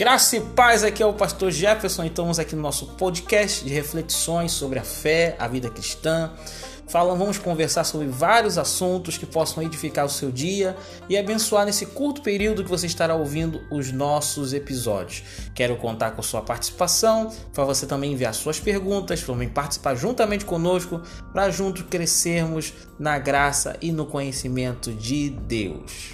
Graça e paz, aqui é o pastor Jefferson. Então, Estamos aqui no nosso podcast de reflexões sobre a fé, a vida cristã. Falam, vamos conversar sobre vários assuntos que possam edificar o seu dia e abençoar nesse curto período que você estará ouvindo os nossos episódios. Quero contar com sua participação, para você também enviar suas perguntas, para também participar juntamente conosco, para juntos crescermos na graça e no conhecimento de Deus.